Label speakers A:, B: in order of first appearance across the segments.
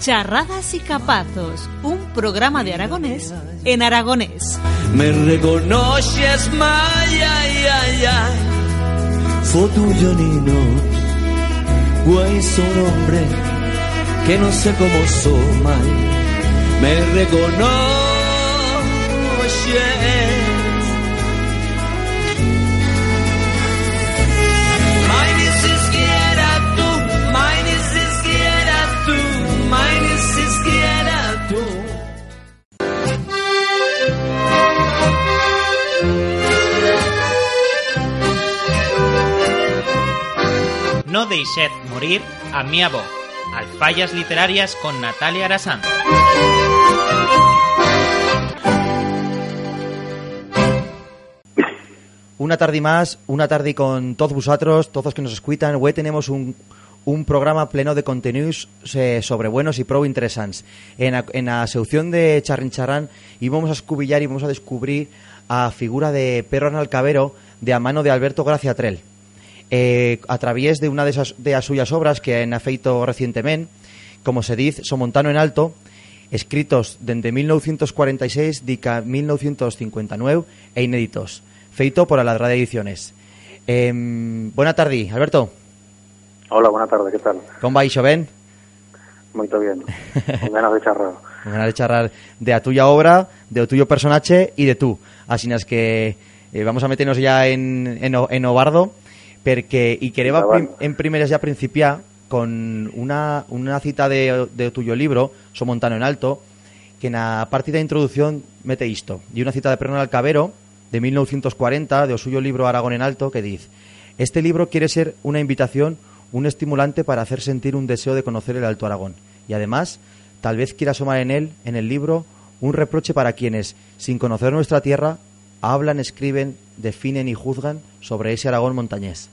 A: Charradas y Capazos, un programa de aragonés en aragonés.
B: Me reconoces, maya, ay, ay. Fue tuyo, Nino. Güey, son hombre que no sé cómo soy mal. Me reconoces.
C: No deixet morir a mi voz. Alfallas literarias con Natalia Arasán.
D: Una tarde más, una tarde con todos vosotros, todos que nos escuchan. Hoy tenemos un, un programa pleno de contenidos eh, sobre buenos y pro interesantes. En en la sección de Charrin Charrán íbamos a escubillar y vamos a descubrir a figura de Pedro Analcavero de a mano de Alberto Gracia Trell. Eh, a través de una de, esas, de las suyas obras que han feito recientemente, como se dice, Somontano en Alto, escritos desde 1946 dica 1959 e inéditos, feito por Aladrada Ediciones. Eh, buena tarde, Alberto.
E: Hola, buena tarde, ¿qué tal?
D: ¿Cómo vais, Ben?
E: Muy bien, con ganas de charrar.
D: Con ganas de charrar de a tuya obra, de o tuyo personaje y de tú. Así es que eh, vamos a meternos ya en, en, en Obardo, porque y quereba
E: Endavant.
D: prim, en primeras ya principiar con una, una cita de, de tuyo libro, Somontano en Alto, que en la partida de introducción mete esto. Y una cita de Pernal Alcavero, de 1940, de o suyo libro Aragón en Alto, que dice Este libro quiere ser una invitación, un estimulante para hacer sentir un deseo de conocer el Alto Aragón. Y además, tal vez quiera asomar en él, en el libro, un reproche para quienes, sin conocer nuestra tierra, hablan, escriben, definen y juzgan sobre ese Aragón montañés.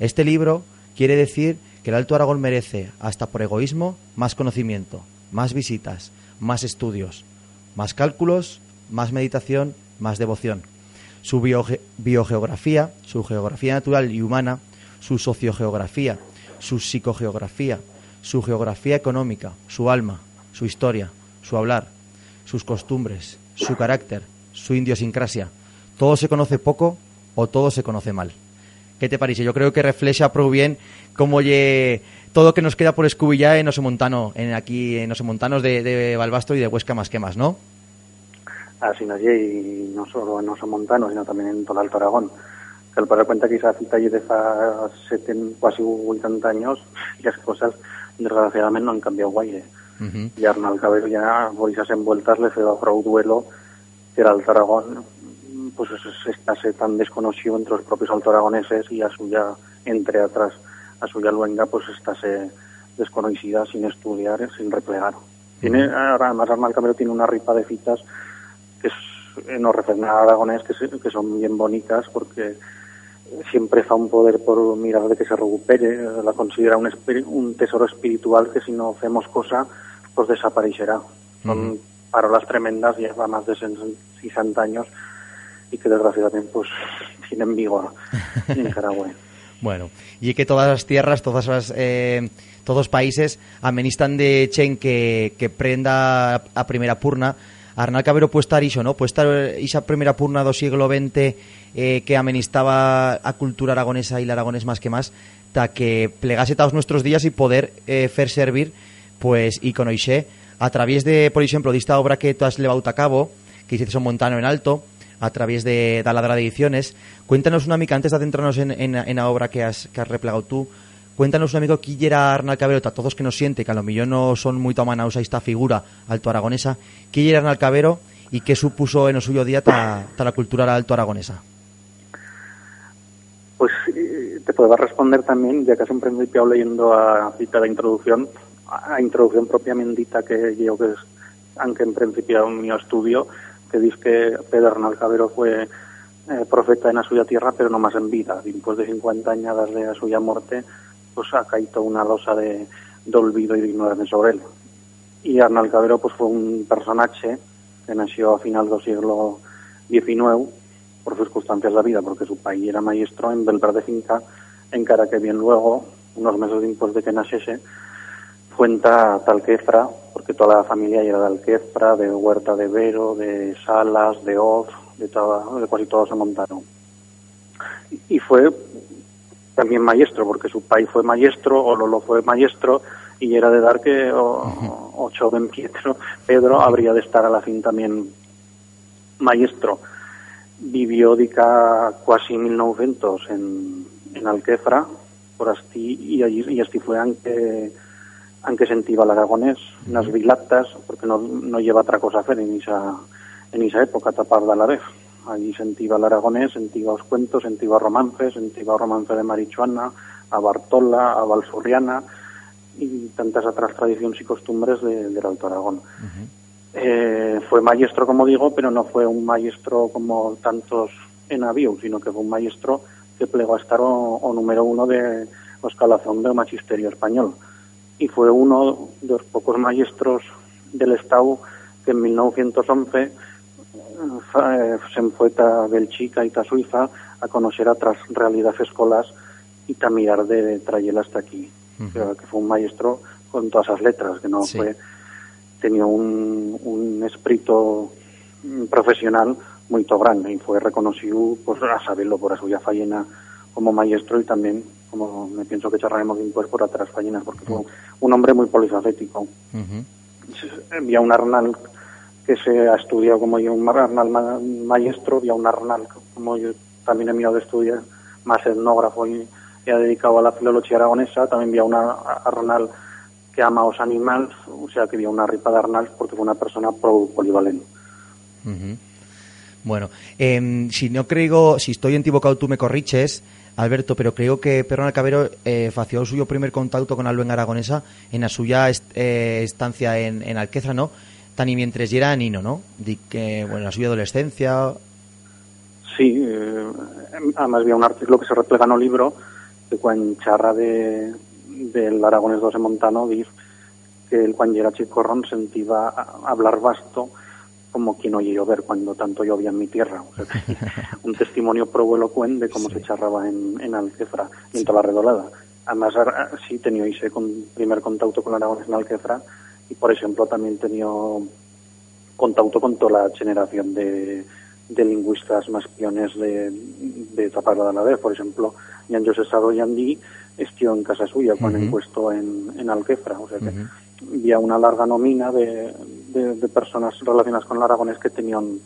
D: Este libro quiere decir que el Alto Aragón merece, hasta por egoísmo, más conocimiento, más visitas, más estudios, más cálculos, más meditación, más devoción. Su bioge- biogeografía, su geografía natural y humana, su sociogeografía, su psicogeografía, su geografía económica, su alma, su historia, su hablar, sus costumbres, su carácter, su idiosincrasia. Todo se conoce poco o todo se conoce mal. ¿Qué te parece? Yo creo que refleja pro bien cómo lle todo que nos queda por escubillar en Osemontano, en aquí en Osemontanos de, de Balbastro y de Huesca más que más, ¿no?
E: Así nací, y no solo en Oso Montano, sino también en todo el Alto Aragón. Al dar cuenta que esa cita de seten, casi 80 años, las cosas, desgraciadamente, no han cambiado guaire.
D: Ujú.
E: Y Arnal Cabello ya, por esas envueltas, le feo a duelo que el Alto Aragón, pues es- estase tan desconocido entre los propios alto aragoneses y a suya, entre atrás, a suya luenga, pues estase desconocida sin estudiar, sin replegar. Tiene, además Arnal Cabello tiene una ripa de citas que es, en los referentes a aragonés que, se- que son bien bonitas porque siempre fa un poder por mirar de que se recupere, la considera un, un tesoro espiritual que si no hacemos cosa, pues desaparecerá. Son parolas tremendas, lleva más de 60 años y que desgraciadamente pues tienen vigor en Nicaragua.
D: Bueno, y que todas las tierras, todas las, eh, todos los países amenistan de chen que, que prenda a primera purna. Arnal Cabero puede estar iso, ¿no? Puede estar esa primera purna do siglo XX eh, que amenistaba a cultura aragonesa y la aragonés más que más, ta que plegase todos nuestros días y poder eh, fer servir, pues, y conoixe a través de, por ejemplo, de esta obra que tú has llevado a cabo, que hiciste son Montano en Alto, a través de Taladra de Ediciones. Cuéntanos una mica, antes de adentrarnos en, en, en la obra que has, que has replegado tú, cuéntanos un amigo qui era Arnal Cabero, a todos que nos siente, que a lo millón no son muy tomanaos a esta figura alto aragonesa, era Arnal Cabero y qué supuso en el suyo día ta la cultura alto aragonesa.
E: Pues eh, te puedo responder también, ya que has en principio leyendo a cita de introducción, a introducción propiamente dita que yo que es, aunque en principio un mío estudio, que dice que Pedro Arnal Cabero fue eh, profeta en la suya tierra, pero no más en vida. Después de 50 años de la suya muerte, pues ha caído una losa de, olvido y de ignorancia sobre él. Y Arnal Cabero pues fue un personaje que nació a final del siglo XIX por circunstancias de la vida, porque su país era maestro en Belver de Finca en cara que bien luego, unos meses después de que naciese, cuenta Talquefra, porque toda la familia era de Alquefra, de Huerta de Vero, de Salas, de Oz, de, toda, de casi todos se montaron. Y fue también maestro, porque su pai fue maestro, o Lolo fue maestro, y era de dar que o, o joven Pietro, Pedro habría de estar a la fin también maestro. Vivió dica casi 1900 en, en Alquefra, por así, y allí y así fue aunque aunque sentía el aragonés, unas vilatas, porque no, no lleva otra cosa a hacer en esa época, tapar de la vez. Allí sentía el aragonés, sentía los cuentos, sentía romances, sentía romance de Marichuana, a Bartola, a Valsurriana y tantas otras tradiciones y costumbres de, del Alto Aragón. eh, fue maestro, como digo, pero no fue un maestro como tantos en avión, sino que fue un maestro que plegó a estar o, o número uno de o escalazón del magisterio español y fue uno de los pocos maestros del Estado que en 1911 eh, se fue a Bélgica y a Suiza a conocer otras realidades escolas y a mirar de traerla hasta aquí. Que fue un maestro con todas esas letras, que no
D: Sí.
E: fue tenía un, un espíritu profesional muy grande y fue reconocido pues, a saberlo por a suya fallena como maestro y también como me pienso que charlaremos después por otras fallenas porque fue un hombre muy polifacético
D: Ujú.
E: había un Arnal que se ha estudiado como yo, un Arnal ma- maestro, había un Arnal como yo también he mirado de estudiar, más etnógrafo y, y ha dedicado a la filología aragonesa, también había una Arnal que ama a los animales, o sea que había una ripa de Arnal porque fue una persona pro polivalente.
D: Ujú. Bueno, em, si no creo, si estoy equivocado tú me corriches, Alberto, pero creo que Perón Alcabero eh, fació el suyo primer contacto con lengua aragonesa en la suya eh, estancia en, en Alqueza, ¿no? Tan y mientras era nino, ¿no? Di que, bueno, en la suya adolescencia...
E: Sí, eh, además había un artículo que se replega en el libro que cuando charra de, del Aragones 12 Montano dice que el cuando era chicorrón sentía hablar vasto como quien oye llover cuando tanto llovía en mi tierra. O sea, que un testimonio pro elocuente de cómo se charraba en, en Alquefra y en toda la redolada. Además, ar- sí tenía ese con, primer contacto con Aragones en Alquefra y, por ejemplo, también tenía contacto con toda la generación de, de lingüistas más piones de, de Zaparra de la vez. Por ejemplo, Jan José Sado Yandí estuvo en casa suya cuando
D: Ujú.
E: impuesto en, en Alquefra. O sea que había una larga nómina de, de, de personas relacionadas con el aragonés que tenían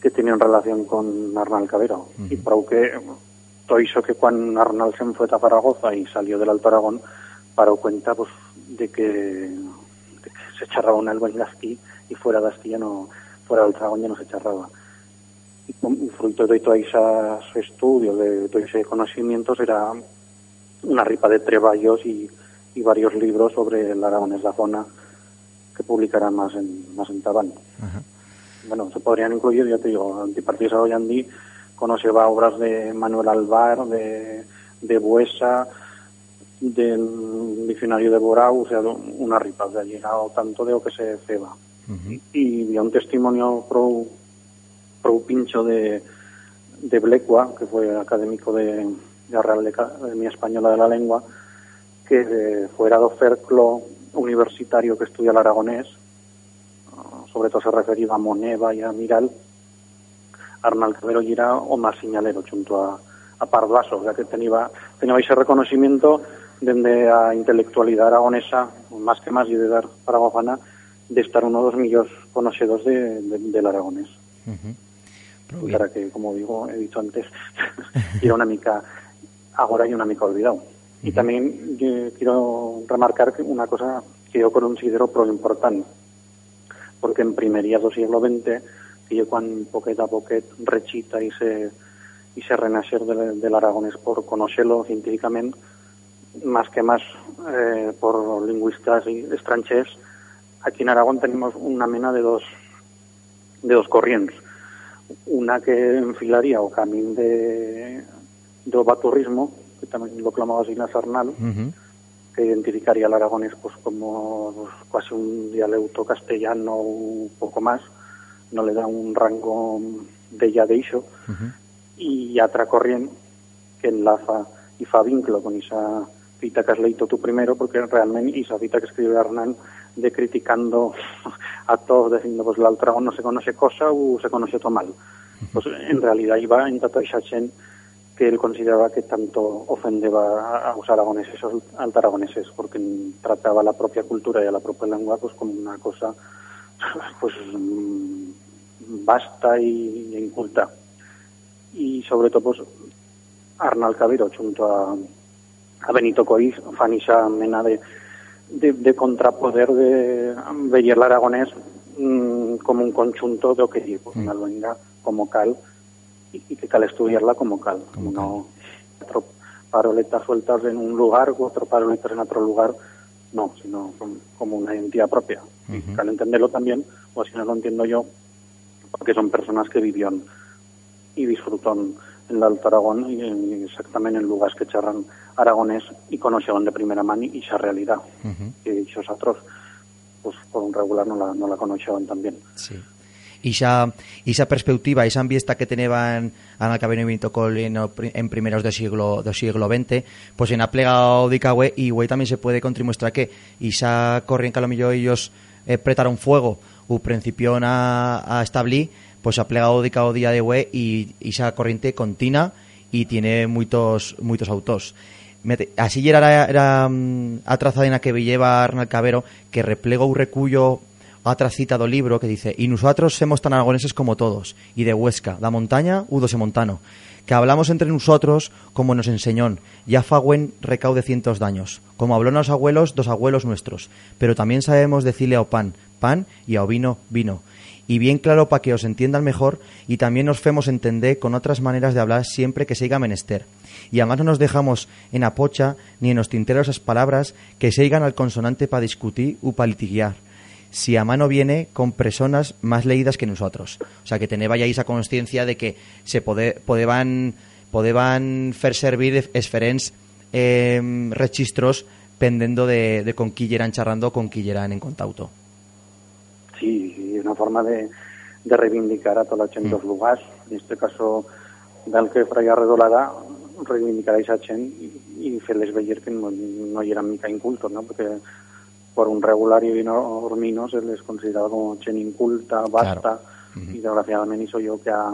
E: que tenían relación con Arnal Cabero. Y por que todo eso que cuando Arnal se fue a Zaragoza y salió del Alto Aragón, paró cuenta pues de que, de que se charraba un algo en Gastí y fuera de ya no, fuera del Aragón ya no se charraba. Y fruto de todos esos estudios, de todos esos conocimientos, era una ripa de treballos y, y varios libros sobre el aragonés la zona que publicarán más en, más en Tabán.
D: Ajá.
E: Bueno, se podrían incluir, ya te digo, Antipartido Saroyandí conoceba obras de Manuel Alvar, de, de Buesa, del diccionario de Borau, o sea, una ripa, de ha llegado tanto de lo que se ceba. Y había un testimonio pro, pro pincho de, de Blecua, que fue académico de la Real Academia Española de la Lengua, que eh, fuera do cerclo universitario que estudia el aragonés, ah, sobre todo se refería a Moneva y a Miral, Arnal Cabero era o más señalero junto a, a Pardaso, o sea que tenía, tenía ese reconocimiento desde a intelectualidad aragonesa, más que más y de dar paragofana, de estar uno de los millos conocidos de, de- del aragonés.
D: Prou bien.
E: Para que, como digo, he dicho antes, era una mica, ahora hay una mica olvidado. Y también yo quiero remarcar una cosa que yo considero pro importante, porque en primerías del siglo XX, que yo cuando poquet a poquet rechita y se, y se renacer del, del aragonés por conocerlo científicamente, más que más eh, por lingüistas y extranjeros, aquí en Aragón tenemos una mena de dos, de dos corrientes una que enfilaría o camino de, de baturrismo, que también lo clamaba Sarnal,
D: Ujú.
E: que identificaría al aragonés pues como pues, casi un dialecto castellano un poco más, no le da un rango de ya de iso, y otra corriente que enlaza y fa vínculo con esa cita que has leído tú primero, porque realmente esa cita que escribe Hernán de criticando a todos, diciendo pues la otra no se conoce cosa o se conoce todo mal. Pues en realidad iba en esa gente que él consideraba que tanto ofendeba a los aragoneses o altaragoneses, porque trataba la propia cultura y a la propia lengua pues como una cosa pues vasta y inculta. Y sobre todo pues Arnal Cabero junto a, a Benito Coiz fan esa mena de, de, contrapoder de ver el aragonés mm, como un conjunto de objetivos, mm. una luenga como cal y, que cal estudiarla como cal, como no cuatro paroletas sueltas en un lugar, cuatro paroletas en otro lugar, no, sino como una identidad propia. Y cal entenderlo también, o si no lo entiendo yo, porque son personas que vivieron y disfrutaron en el Alto Aragón y exactamente en lugares que charran aragonés y conocieron de primera mano y esa realidad. Que esos otros pues por un regular no la, no la conocieron también.
D: Sí esa, esa perspectiva, esa ambiesta que tenían Ana Cabeno y en, en primeros del siglo del siglo XX, pues en aplega de y güey también se puede contribuir que esa corriente que a ellos eh, fuego u principio a, a establir, pues ha plegado de cada día de güey y esa corriente continua y tiene muchos muchos autos. Así era, era, mm, a trazadina que lleva Arnal Cabero que replega un recuyo otra cita do libro que dice y nosotros somos tan aragoneses como todos y de Huesca, da montaña, udos montano que hablamos entre nosotros como nos enseñó ya fagüen recaude cientos daños como habló los abuelos dos abuelos nuestros pero también sabemos decirle a pan pan y a vino vino y bien claro para que os entiendan mejor y también nos femos entender con otras maneras de hablar siempre que siga menester. Y además no nos dejamos en apocha ni en los tinteros esas palabras que sigan al consonante para discutir u para litigiar si a mano viene con personas más leídas que nosotros. O sea, que tenéis ya esa conciencia de que se pode, podeban, podeban fer servir esferents eh, registros pendendo de, de con qui eran charrando con qui eran en contacto.
E: Sí, sí, una forma de, de reivindicar a toda la gent mm. dels lugares, en este caso del que Fray Arredolada reivindicar a esa gent i, i fer-les veure que no, no hi eren mica incultos, no? perquè por un regular y vino hormino se les consideraba como chen inculta, basta, y desgraciadamente hizo yo que ha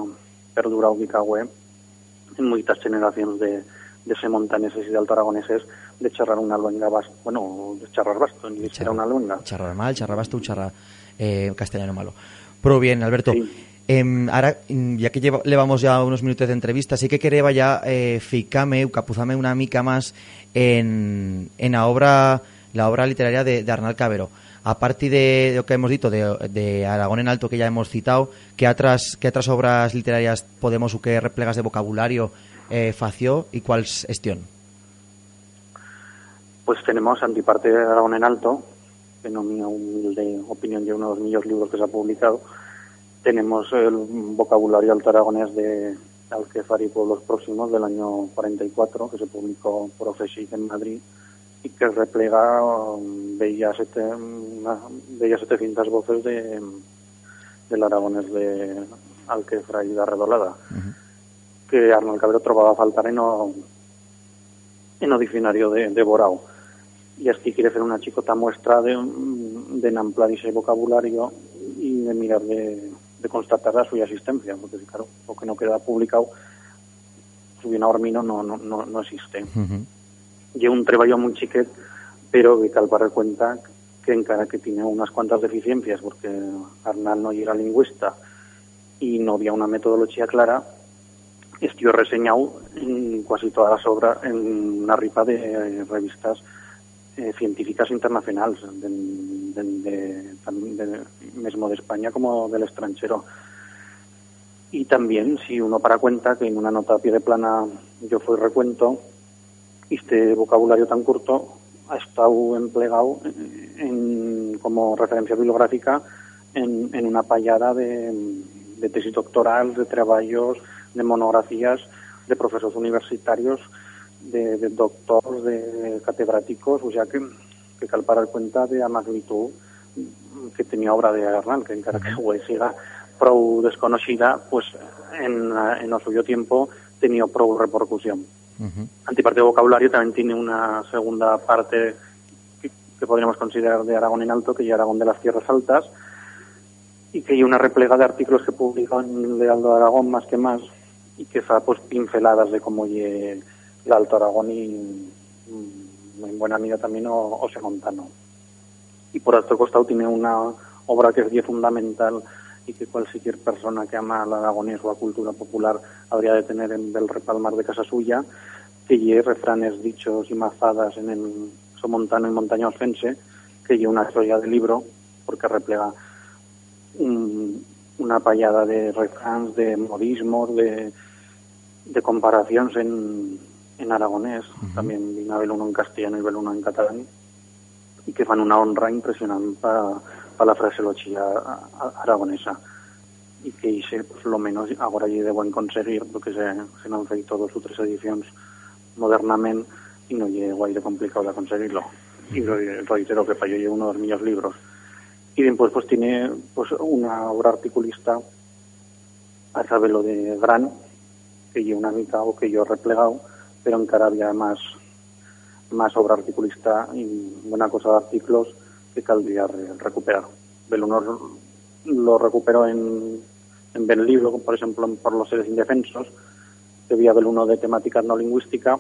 E: perdurado Bicagüe en muchas generaciones de, de semontaneses y de altaragoneses de charrar una luenga basta, bueno, de charrar basto, ni de una luenga.
D: Charrar mal, charrar basto, charrar eh, castellano malo. Pero bien, Alberto, em, ahora, ya que llevamos ya unos minutos de entrevista, sí que quería ya eh, ficame, capuzame una mica más en, en la obra la obra literaria de, Arnal Cabero. A partir de lo que hemos dicho de, Aragón en Alto, que ya hemos citado, ¿qué otras, qué otras obras literarias podemos o qué replegas de vocabulario eh, fació y cuál es estión?
E: Pues tenemos Antiparte de Aragón en Alto, no mi humilde opinión de uno de los mejores libros que se ha publicado. Tenemos el vocabulario alto aragonés de Alquefar y Pueblos Próximos del año 44, que se publicó por OFESIC en Madrid y que replega sete, una, 700 voces de del aragonés de Alquefra y de Redolada que Arnold Cabrero trovaba faltar en o, en o diccionario de, de Borao. Y es que quiere hacer una chicota muestra de, de amplar ese vocabulario y de mirar de, de constatar la suya existencia porque claro, lo que no queda publicado su bien hormino no, no, no, no existe y un trabajo muy chiquet, pero que cal para cuenta que encara que tiene unas cuantas deficiencias, porque Arnal no era lingüista y no había una metodología clara, estuvo reseñado en casi todas las obras en una ripa de revistas eh, científicas internacionales, de, de, mismo de España como del extranjero. Y también, si uno para cuenta que en una nota a pie de plana yo fui recuento, este vocabulario tan corto ha estado empleado en, como referencia bibliográfica en, en una payada de, de tesis doctorales, de trabajos, de monografías de profesores universitarios, de, de doctores, de catedráticos, o sea que, que cal parar cuenta de la magnitud que tenía obra de Hernán, que encara que fue siga prou desconocida, pues en, en el suyo tiempo tenía pro repercusión. Antiparte de vocabulario también tiene una segunda parte que, podríamos considerar de Aragón en alto, que es Aragón de las Tierras Altas, y que hay una replega de artículos que publica en Lealdo de Aragón más que más y que fa pues pinceladas de cómo el Alto Aragón y muy mm, buena amiga también o, o Montano. Y por otro costado tiene una obra que es fundamental y que cualquier persona que ama al aragonés o a cultura popular habría de tener en el repalmar de casa suya, que lleve refranes, dichos y mazadas en el Somontano y Montaña Osfense, que lleve una joya de libro, porque replega una payada de refranes, de modismos, de, de comparaciones en, en aragonés, también vino a uno en castellano y uno en catalán, y que fan una honra impresionante para para la fraseología aragonesa. Y que hice pues lo menos ahora ya de buen conseguir porque se, se han feito dos o tres ediciones modernamente y no llegó de complicado de conseguirlo. Y reitero que para yo uno de los míos libros. Y después pues tiene pues una obra articulista a saber lo de Gran que yo una mitad o que yo he replegado pero en cara había más más obra articulista y buena cosa de artículos que caldría recuperar. Belunor lo recuperó en, en Ben Libro, por ejemplo, por los seres indefensos, que había uno de temática no lingüística,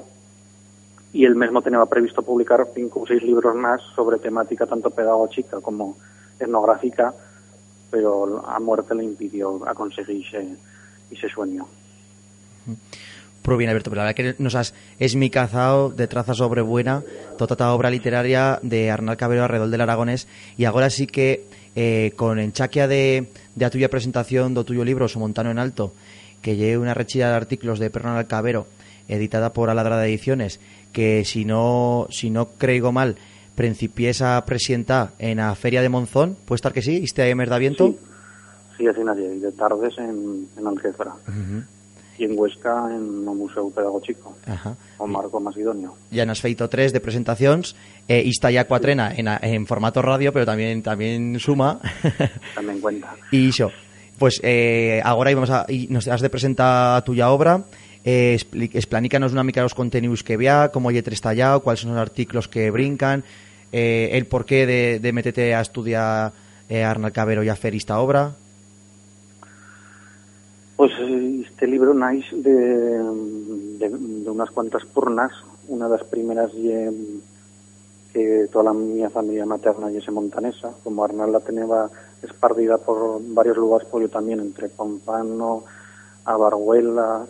E: y él mismo tenía previsto publicar cinco o seis libros más sobre temática tanto pedagógica como etnográfica, pero a muerte le impidió a conseguir ese, ese sueño
D: bien, Alberto, pero la verdad que nos has esmicazado de traza sobre buena toda esta obra literaria de Arnal Cabero alrededor del Aragonés. Y ahora sí que eh, con enchaquia de, de a tuya presentación do tuyo libro Somontano en Alto que lleve una rechilla de artículos de Pernal Cabero editada por Aladrada Ediciones que si no si no creo mal principies a presentar en la Feria de Monzón, puede estar que sí, este de de viento.
E: Sí, sí así nadie, y de tardes en, en Algefra y en Huesca en el Museo Pedagógico Ajá. o Marco Macedonio.
D: Ya nos feito tres de presentaciones eh, y está ya cuatrena en, en formato radio, pero también también suma.
E: También cuenta.
D: y eso, pues eh, ahora íbamos a, y nos has de presentar tuya obra, eh, explícanos una mica los contenidos que vea, cómo hay estallado, cuáles son los artículos que brincan, eh, el porqué de, de meterte a estudiar eh, Arnal Cabero y a hacer esta obra.
E: Pues este libro nace de, unas cuantas purnas. Una de las primeras que toda la mi familia materna y montanesa. Como Arnal la tenía espardida por varios lugares, pues yo también, entre Pompano, Abarhuela,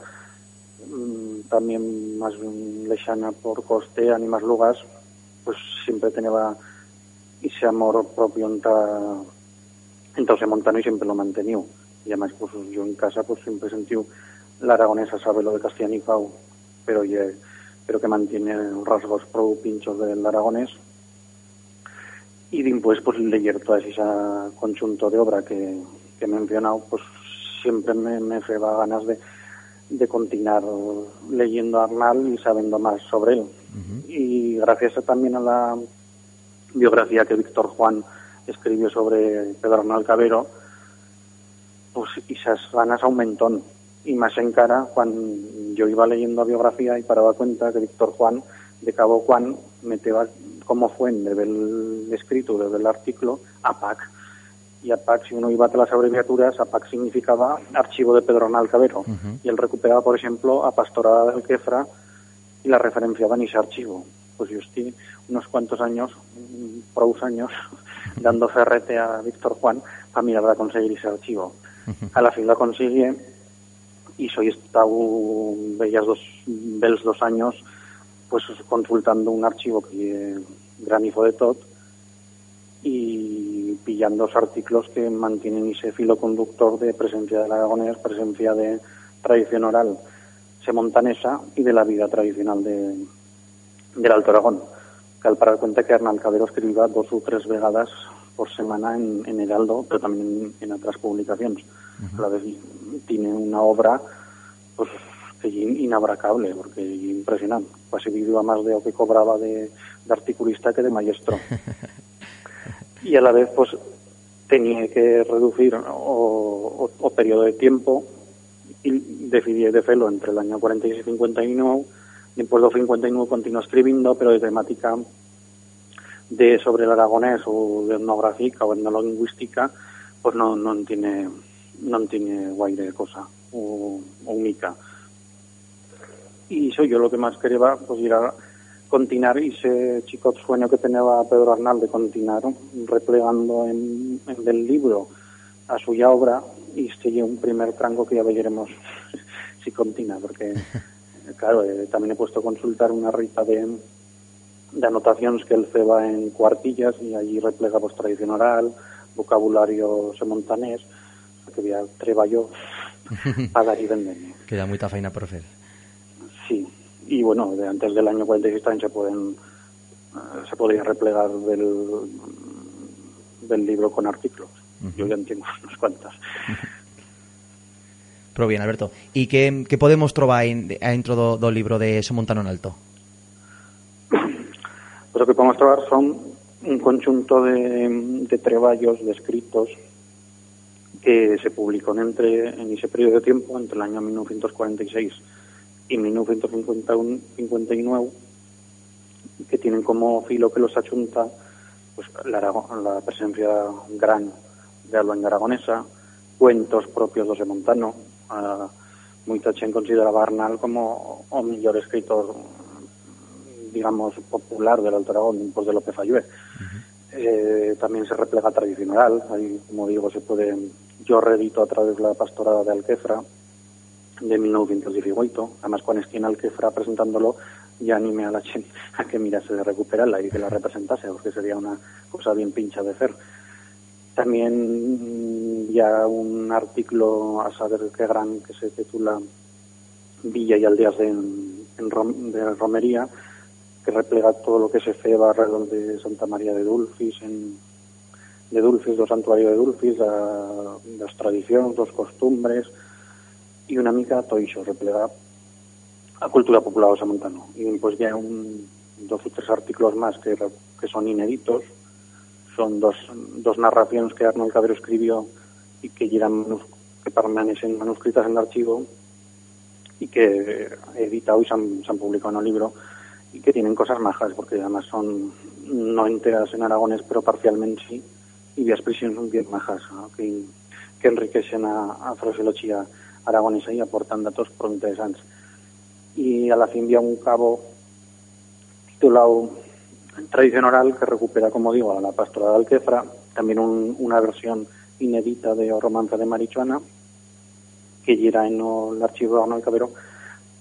E: mm, también más lejana por Costea y más lugares, pues siempre tenía ese amor propio entonces montano y siempre lo mantenido y además pues yo en casa pues siempre sentí la aragonesa sabe lo de castellanizado pero pero que mantiene rasgos pro pinchos del aragonés. Y después pues leer todo ese conjunto de obra que, que he mencionado pues siempre me, me feba ganas de, de continuar leyendo a Arnal y sabiendo más sobre él. Y gracias también a la biografía que Víctor Juan escribió sobre Pedro Arnal Cabero pues esas ganas aumentó y más en cara cuando yo iba leyendo la biografía y paraba cuenta que Víctor Juan de Cabo Juan meteba como fuente del escrito del artículo APAC. Y APAC si uno iba a las abreviaturas APAC significaba Archivo de Pedronal Cabero y él recuperaba por ejemplo a Pastorada del Quefra y la referenciaba en ese archivo. Pues yo estoy unos cuantos años pros años dando ferrete a Víctor Juan para mirar a conseguir ese archivo a la fin la consigue y soy estado bellas dos bells dos años pues consultando un archivo que granizo de tot y pillando los artículos que mantienen ese filo conductor de presencia del aragonés, presencia de tradición oral semontanesa y de la vida tradicional de, del Alto Aragón. Que al parar cuenta que Hernán Cabero dos o tres vegadas por semana en, en Heraldo, pero también en, otras publicaciones. A la vez tiene una obra pues que es inabracable, porque es impresionante. Casi vivía más de lo que cobraba de, de articulista que de maestro. y a la vez pues tenía que reducir o, o, periodo de tiempo y decidí de hacerlo entre el año 46 y 59 después de 59 continuó escribiendo, pero de temática de sobre el aragonés o de etnográfica o etnolingüística, pues no, no tiene no tiene guaire cosa o, o única. Y eso yo lo que más quería pues ir a continuar ese chico sueño que tenía Pedro Arnal de continuar replegando en, en el libro a suya obra y este un primer tranco que ya veremos si continúa, porque claro, eh, también he puesto a consultar una rita de, de anotaciones que él ceba en cuartillas y allí replega pues tradición oral, vocabulario semontanés, que había treballo para dar y vender.
D: Queda mucha faena por hacer.
E: Sí, y bueno, de antes del año 46 también se pueden eh, se podía replegar del, del libro con artículos. Yo ya tengo unas cuantas.
D: Pero bien, Alberto. ¿Y qué, qué podemos trobar en, dentro do, do libro de Somontano en Alto?
E: Pues lo que podemos trobar son un conjunto de, de treballos, de escritos, que se publicó entre, en ese periodo de tiempo, entre el año 1946 y 1959, que tienen como filo que los achunta pues, la, presencia gran de Alba Aragonesa, cuentos propios de José Montano, uh, moita chen consideraba Arnal como o mellor escritor digamos popular del Alto Aragón después de López Ayué. Uh -huh. eh, también se replega tradicional, ahí como digo se puede yo redito a través de la pastorada de Alquefra de 1918, además esté en Alquefra presentándolo ya animé a la gente a que mirase de recuperarla y que la representase, porque sería una cosa bien pincha de hacer. También ya un artículo a saber qué gran que se titula Villa y aldeas de, en de Romería, que replega todo lo que se ceba alrededor de Santa María de Dulcis, en, de Dulcis, do santuario de Dulcis, a, das tradicións, dos costumbres, e una mica todo iso, replega a cultura popular do Samontano. E pues, ya un, dos ou tres artículos máis que, que son inéditos, son dos, dos narraciones que Arnold Cabero escribió y que llegan que permanecen manuscritas en el archivo y que editado y se han, se han publicado en el libro y que tienen cosas majas porque además son no enteras en aragones pero parcialmente sí y las expresiones son bien majas que, que enriquecen a, a fraseología aragonesa y aportan datos pro interesantes. Y a la fin vía un cabo titulado tradición oral que recupera, como digo, a la pastora de Alquefra, también un, una versión inédita de O Romance de Marichuana, que llega en el archivo de Arnold Cabero,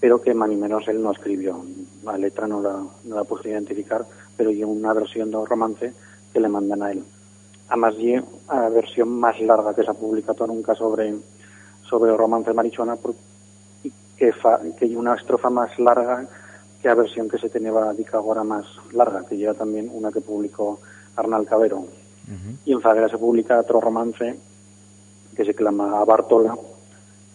E: pero que más ni menos él no escribió. La letra no la, no la pude identificar, pero hay una versión de romance que le mandan a él. Además, y la versión más larga que se ha publicado nunca sobre, sobre el romance de Marichuana, que, fa, que hay una estrofa más larga que la versión que se tenía dica ahora más larga, que lleva también una que publicó Arnal Cabero. Uh -huh. Y en Fagera se publica otro romance que se clama Bartola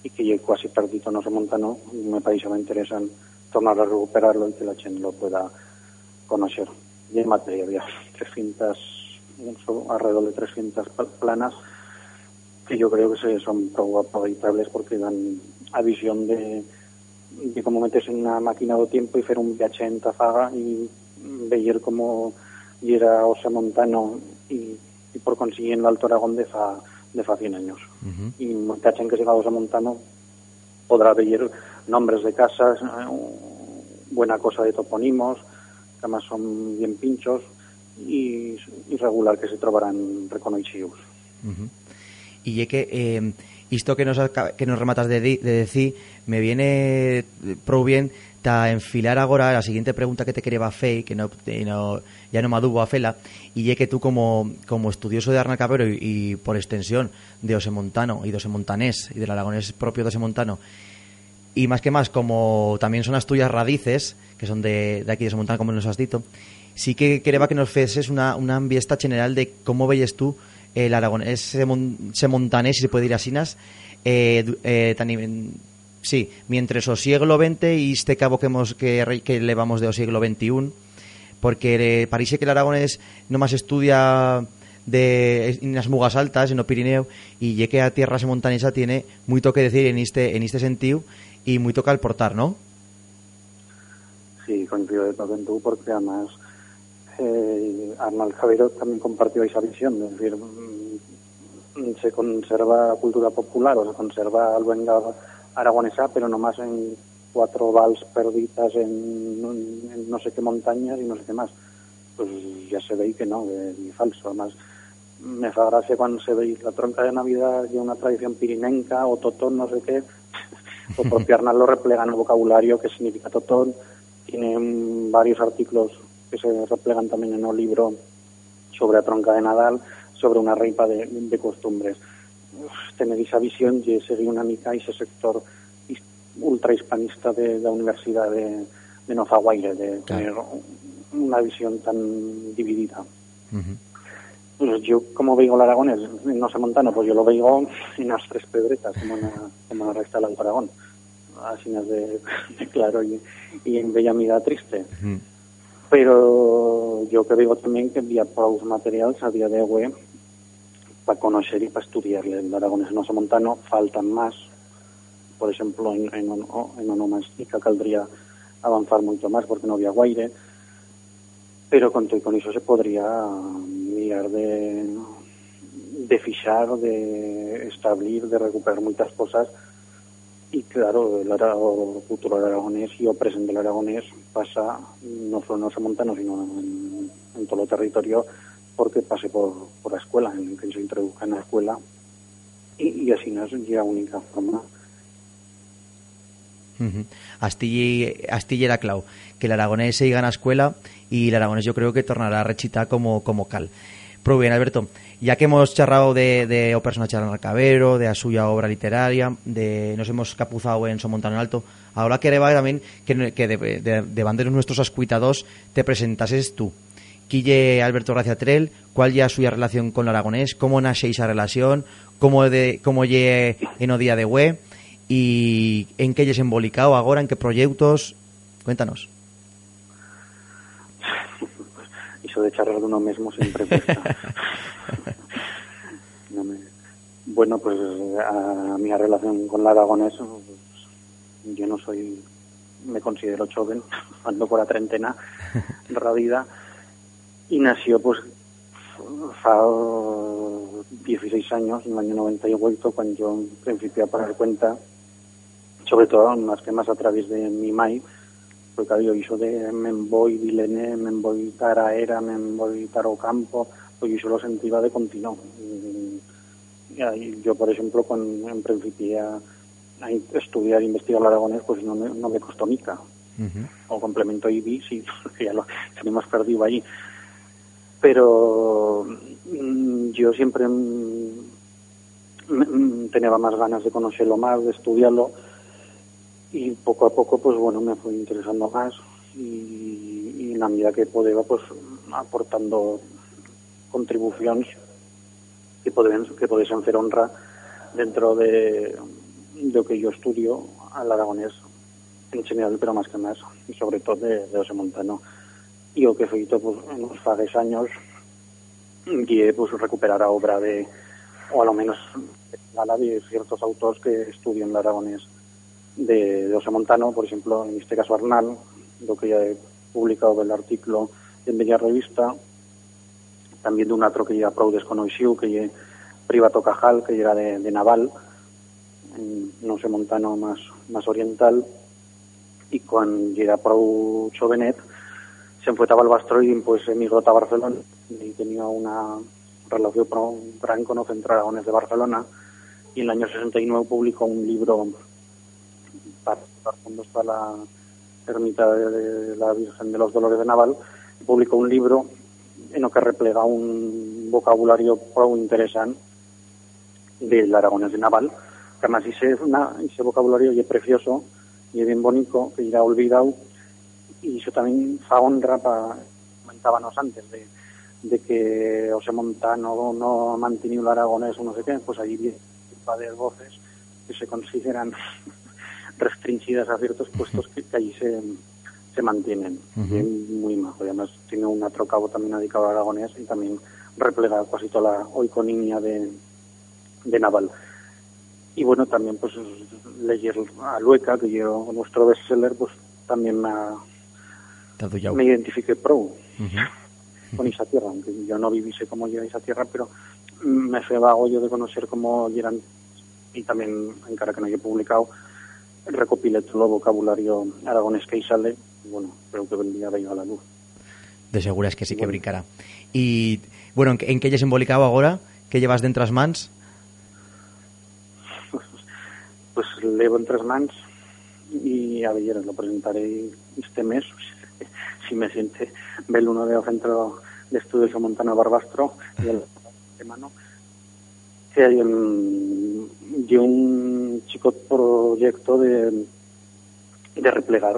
E: y que yo casi perdido no se monta, ¿no? Y me parece me interesan tornar a recuperarlo y que la gente lo pueda conocer. Y en materia había 300, alrededor de 300 planas que yo creo que son aprovechables porque dan a visión de de cómo metes en una máquina de tiempo y hacer un viaje en Tafaga y ver cómo era Osa Montano y, y por consiguiente el Alto Aragón de fa, de fa 100 años. Uh -huh. Y mucha gente que llega a Montano podrá ver nombres de casas, eh, buena cosa de toponimos, que además son bien pinchos y, y regular que se trobarán reconocidos.
D: Uh -huh. Y es que eh, esto que nos, que nos rematas de, de decir me viene pro bien ta enfilar ahora la siguiente pregunta que te quería hacer que no, no, ya no me a fela y es que tú como, como estudioso de Arna Cabero y, y, por extensión de Osemontano y de Osemontanés y del aragonés propio de Osemontano y más que más como también son las tuyas radices que son de, de aquí de Osemontano como nos has dicho sí que quería que nos feses una, una ambiesta general de cómo veis tú el aragonés semontanés, si se puede ir así, eh, eh, tan, sí, mientras o siglo XX y este cabo que, hemos, que, que de o siglo XXI, porque eh, parece que el aragonés nomás estudia de en las mugas altas, en el Pirineo, y ya que a tierra semontanesa tiene muy que decir en este, en este sentido y muy toca al portar, ¿no?
E: Sí, coincido de todo en porque además eh, Arnal Javero también compartió esa visión, es decir, mm, se conserva cultura popular o se conserva luenga aragonesa, pero nomás en cuatro vals perdidas en, no sé qué montañas y no sé qué más. Pues ya se ve que no, ni falso. Además, me fa gracia cuando se ve la tronca de Navidad y una tradición pirinenca o totón, no sé qué, o propio Arnal lo replega en el vocabulario que significa totón. Tiene varios artículos que se replegan también en un libro sobre la tronca de Nadal, sobre una reipa de, de costumbres. Uf, tener esa visión y seguir una mica ese sector his- ultrahispanista de la Universidad de, de Nozaguaire, de tener una visión tan dividida. Pues yo, como veigo el aragonés en no sé montano, pues yo lo veigo en las tres pedretas, como na, como na resta del Aragón. Así de, de claro y, y en bella mirada triste. Pero yo que digo también que había pocos materiales a día de hoy para conocer y para estudiar el aragonés no montano faltan más. Por ejemplo, en, en, en onomástica caldría avanzar mucho más porque no había guaire. Pero con, con eso se podría mirar de, de fichar, de establir, de recuperar muchas cosas y claro, el ara- o cultural aragonés y o presente del aragonés pasa no solo en Osa Montano, sino en todo el territorio, porque pase por, por la escuela, en que se introduzca en la escuela, y, así no es la única forma.
D: Astille era clau, que el aragonés se a escuela y el aragonés yo creo que tornará a rechita como, como cal. Pero bien, Alberto, ya que hemos charrado de, de o personaje de Cabero, de a suya obra literaria, de nos hemos capuzado en Somontano Alto, ahora quería también que, que de, de, de nuestros ascuitados te presentases tú. Quille Alberto Gracia Trell, cuál ya suya relación con el aragonés, cómo nace esa relación, cómo de cómo lle en o día de web y en qué lles embolicado ahora, en qué proyectos, cuéntanos.
E: Eso de charlar de uno mismo siempre cuesta. No me- Bueno, pues a mi relación con la aragonés, pues, yo no soy, me considero joven, ando por la treintena, radida, y nació pues fa 16 años, en el año 98, cuando yo principié a parar cuenta, sobre todo más que más a través de mi mai, porque claro, yo hizo de me'n voy Vilené, me'n voy Taraera, me'n voy Tarocampo, pues yo lo sentía de continuo. Y, yo, por ejemplo, cuando en principié a, a estudiar e investigar el aragonés, pues no me, no me costó mica. O complemento IBI, sí, ya lo tenemos perdido ahí. Pero mm, yo siempre mm, mm, tenía más ganas de conocerlo más, de estudiarlo, y poco a poco pues bueno me fui interesando más y, en la medida que podía pues aportando contribuciones que pueden que hacer honra dentro de, de lo que yo estudio al aragonés en general pero más que más y sobre todo de, de José Montano y lo que feito pues en los fagues años y pues recuperar a obra de o a lo menos a la de ciertos autores que estudian el aragonés. De, de José Montano, por ejemplo, en este caso Arnal, lo que ya he publicado el artículo en Bella Revista, también de un otro que ya prou desconocido, que ya Privato Cajal, que era de, Naval, en Montano más, más oriental, y cuando era prou jovenet, se enfrentaba al Bastro y pues emigró a Barcelona y tenía una relación gran con los Dragones de Barcelona y en el año 69 publicó un libro para fondos para la ermita de la Virgen de los Dolores de Naval, publicó un libro en el que replega un vocabulario prou interesante del aragonés de Naval, además ese, una, ese vocabulario y es precioso y es bien bonito, que ya olvidado, y eso también fa honra para, comentábamos antes, de, de que José Montano no ha mantenido el aragonés o no sé qué, pues ahí viene de voces que se consideran restringidas a ciertos puestos que, que allí se, se mantienen. Bien, muy majo. Y además tiene un otro cabo también dedicado al aragonés y también replega casi toda la oiconimia de, de Naval. Y bueno, también pues leer a Lueca, que yo nuestro bestseller, pues también me ha, Me identifique prou con esa tierra, aunque yo no viviese como yo esa tierra, pero me feba yo de conocer cómo eran y también, en cara que no haya publicado, recopilé todo el vocabulario aragonés que sale, y bueno, creo que vendría de a la luz.
D: De segura es que sí que brincará. Y, bueno, en, en qué hayas embolicado ahora? ¿Qué llevas dentro las mans?
E: Pues levo en tres mans y a ver, lo presentaré este mes, si me siente ver uno de Centro de Estudios Montano Barbastro y el de mano. Que hay un, y un chico proyecto de, de replegar,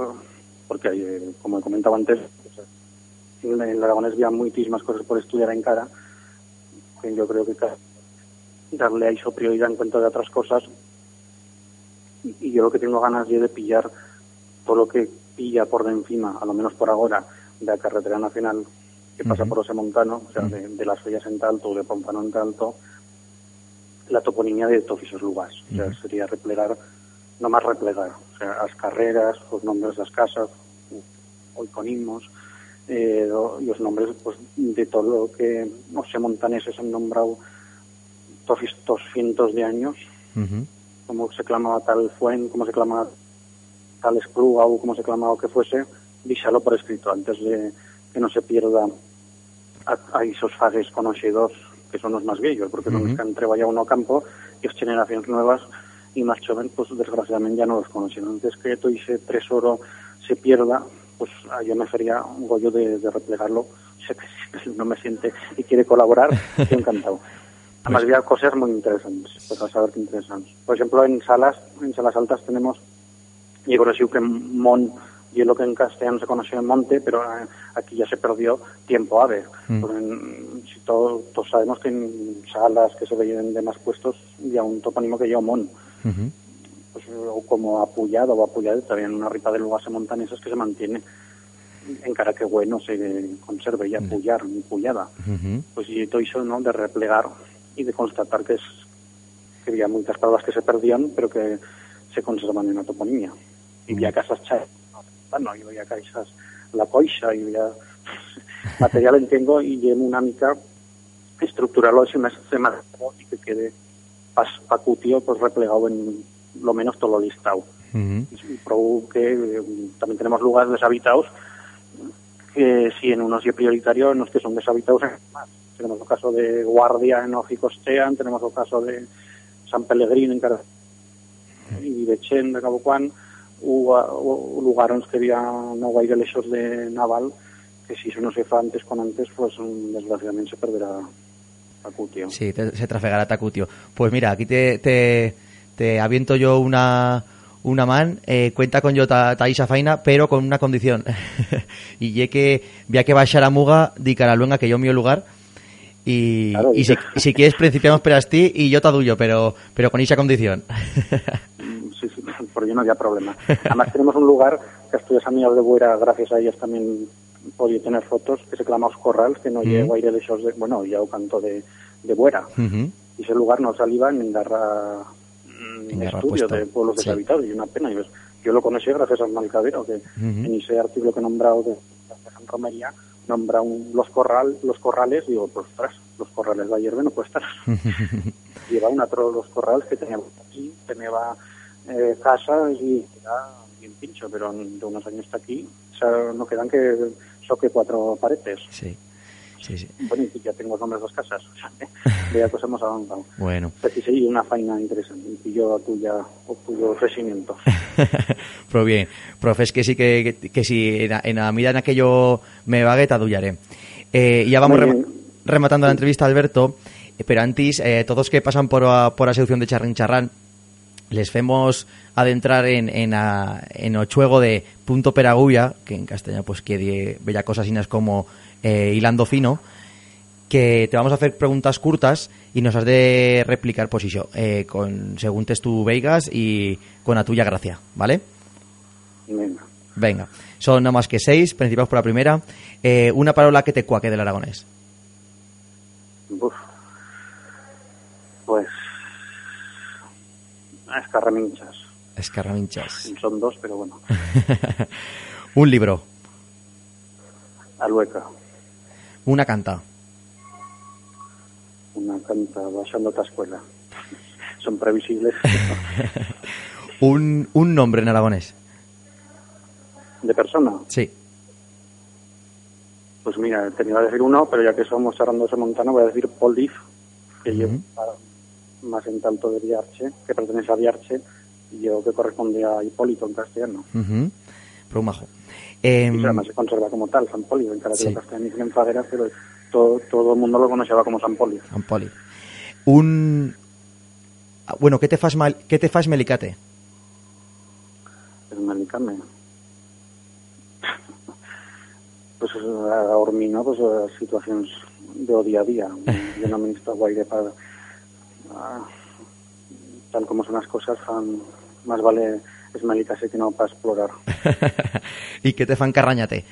E: porque hay, eh, como he comentado antes, en el Aragonés había muchísimas cosas por estudiar en cara, que yo creo que darle a eso prioridad en cuenta de otras cosas. Y, yo lo que tengo ganas de pillar todo lo que pilla por de encima, a lo menos por ahora, de la carretera nacional que pasa por Ose Montano, o sea, de, de las Fellas en Talto, de Pompano en Talto, la toponimia de todos esos lugares. O sea, sería replegar, no más replegar, o sea, las carreras, los nombres de las casas, o iconimos, eh, o- y los nombres pues, de todo lo que los montaneses han nombrado todos estos cientos de años, cómo se clamaba tal fuente, cómo se clamaba tal espluga o cómo se clamaba que fuese, díxalo por escrito antes de que no se pierda a, a esos fases conocidos que son los más viejos, porque
D: Ujú.
E: los que han trabajado campo y las generaciones nuevas y más jóvenes, pues desgraciadamente ya no los conocen. Antes que todo ese tesoro se pierda, pues ah, yo me fería un gollo de, de replegarlo. Sé que si no me siente y quiere colaborar, estoy encantado. Además, había cosas muy interesantes, pues a saber qué interesantes. Por ejemplo, en salas, en salas altas tenemos, y conocido que Mon, y es lo que en castellano se conoció en Monte, pero eh, aquí ya se perdió tiempo ave.
D: Mm.
E: En- si todo- todos sabemos que en salas que se veían de más puestos, había un topónimo que lleva Mon.
D: Ujú.
E: Pues, o como apoyado o apoyado, también una ripa de lugares montañesas que se mantiene en cara que bueno se conserve y apoyar, ni pullada
D: Ujú.
E: pues y todo eso ¿no? de replegar y de constatar que es que había muchas palabras que se perdían pero que se conservan en la toponimia y había casas chas no, y había casas la coixa y había material en tengo y llevo una mica estructurarlo así más temático y que quede pas pacutio pues replegado en lo menos todo lo listado
D: Ujú.
E: y que eh, también tenemos lugares deshabitados que si en unos es prioritario en los que son deshabitados más. Tenemos el caso de Guardia en Ojicostean, tenemos el caso de San Pellegrino en Cara y de Chen de Cabo Juan, hubo lugares que había no guaire lexos de naval que si eso no se fa antes con antes pues mm, desgraciadamente se perderá a cutio.
D: Sí, te- se trafegará Tacutio. Pues mira, aquí te, te, te aviento yo una, una man, eh, cuenta con yo ta, ta isa faina, pero con una condición. y ye que vía que baixar a Muga di Caraluenga, que yo mío lugar, y,
E: Claro,
D: y si, quieres principiamos per ti y yo te adullo, pero, pero con esa condición.
E: Mm, Sí, sí, por ello no había problema. Además tenemos un lugar que estudias amigos de Buera, gracias a ellas también podía tener fotos, que se llama Os Corrals, que no
D: Mm.
E: llega aire de esos de, bueno, ya o canto de, de Buera. Y ese lugar no salía en Garra mm,
D: En Garra
E: estudio de pueblos
D: sí.
E: deshabitados, y una pena. y ves, yo lo conocí gracias al Malcadero, que en ese artículo que he nombrado de, de San Romería, nombra un, los, corral, los corrales, digo, pues ostras, los corrales de ayer no puede estar. Lleva una todos los corrales que tenía aquí, tenía eh, casas y era bien pincho, pero de unos años hasta aquí, o sea, no quedan que soque cuatro paredes.
D: Sí, sí, sí.
E: Bueno, y ya tengo los nombres de las casas, o sea, ya pues hemos avanzado.
D: Bueno.
E: Pero sí, sí, una faina interesante, y yo tuya, o tuyo ofrecimiento.
D: Pero bien, profe, es que sí que, que, que si en, la- en la medida en la que yo me vague, te adullaré. Eh, ya vamos rematando la entrevista, Alberto, eh, pero antes, eh, todos que pasan por, a, por la seducción de Charrín Charrán, les vemos adentrar en, en, a- en o chuego de punto peraguya, que en castellano pues quiere bella cosas inas como eh, hilando fino, que te vamos a hacer preguntas curtas y nos has de replicar pues eso, eh, con, según tes tú veigas y con la tuya gracia, ¿vale?
E: Venga.
D: Venga, son nada más que seis, principales por la primera. Eh, una palabra que te cuaque del aragonés.
E: Uf. Pues. Escarraminchas.
D: Escarraminchas.
E: Son dos, pero bueno.
D: Un libro.
E: Alueca.
D: Una canta.
E: Una canta baixando a escuela. Son previsibles.
D: un, un nombre en aragonés.
E: ¿De persona?
D: Sí.
E: Pues mira, tenía que decir uno, pero ya que somos Arandoso Montano, voy a decir Paul Diff, que
D: Ujú.
E: lleva más en tanto de Viarche, que pertenece a Viarche, y yo que corresponde a Hipólito en castellano.
D: Ujú. Pero un majo.
E: Y
D: Em,
E: además se conserva como tal, San Polio, en cara que
D: Sí.
E: castellano en Fagueras, pero todo, todo el mundo lo conocía como San Polio.
D: San Poli. Un... ah, Bueno, ¿qué te fas, mal... ¿qué te fas melicate?
E: Es un alicame. Pues a dormir, no? Pues a situacions de día a día. Jo no m'he estat guaire per... tal com són les coses, fan... Más vale esmelicarse que no para explorar.
D: ¿Y qué te fan carrañate?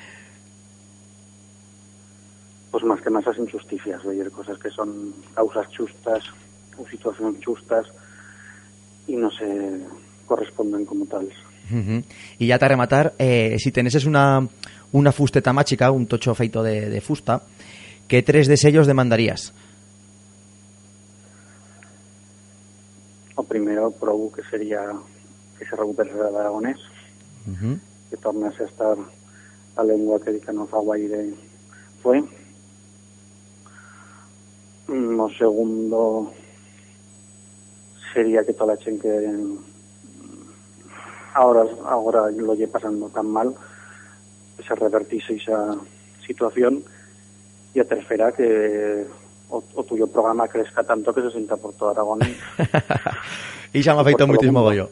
E: Pues más que más las injusticias, veyer cosas que son causas justas o situaciones justas y no se corresponden como tales.
D: Y ya te a rematar, eh, si teneses una, una fusteta máchica, un tocho feito de, de fusta, ¿qué tres de sellos demandarías?
E: Primero probo que sería que se recupere el aragonés,
D: Ujú.
E: que tornase a estar la lengua que que no fa guaire fue. Mm, O segundo sería que toda la gente que ahora, ahora lo lleve pasando tan mal, que se revertise esa situación. Y a tercera que o, o tuyo programa crezca tanto que se sienta por todo Aragón.
D: y se me ha
E: todo
D: muchísimo.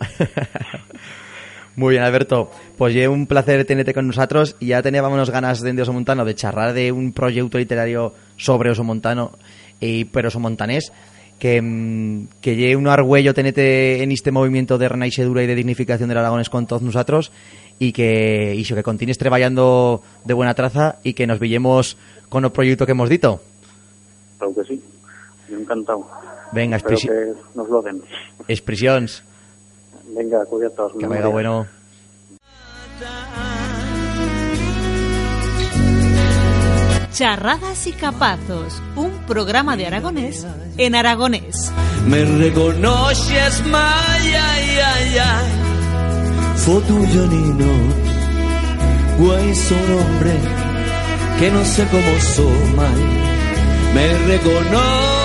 D: Muy bien, Alberto. Pues ya un placer tenerte con nosotros y ya teníamos ganas de Oso Montano de charlar de un proyecto literario sobre Oso Montano y pero Oso Montanés que, mm, que lle un argüello tenete en este movimiento de renaixedura y de dignificación del Aragones con todos nosotros y que y que continúes trabajando de buena traza y que nos villemos con el proyecto que hemos dito.
E: Creo que sí. Yo encantado.
D: Venga,
E: Espero
D: expresi-
E: que nos lo den.
D: expresiones.
E: Venga, cuídatos.
D: Que vaya bueno.
A: Charradas y Capazos, un programa de aragonés en aragonés.
B: Me reconoces, mai, ay, ay, ay. Fue tuyo, Nino. Güey, son hombre que no sé cómo soy. Me reconoces.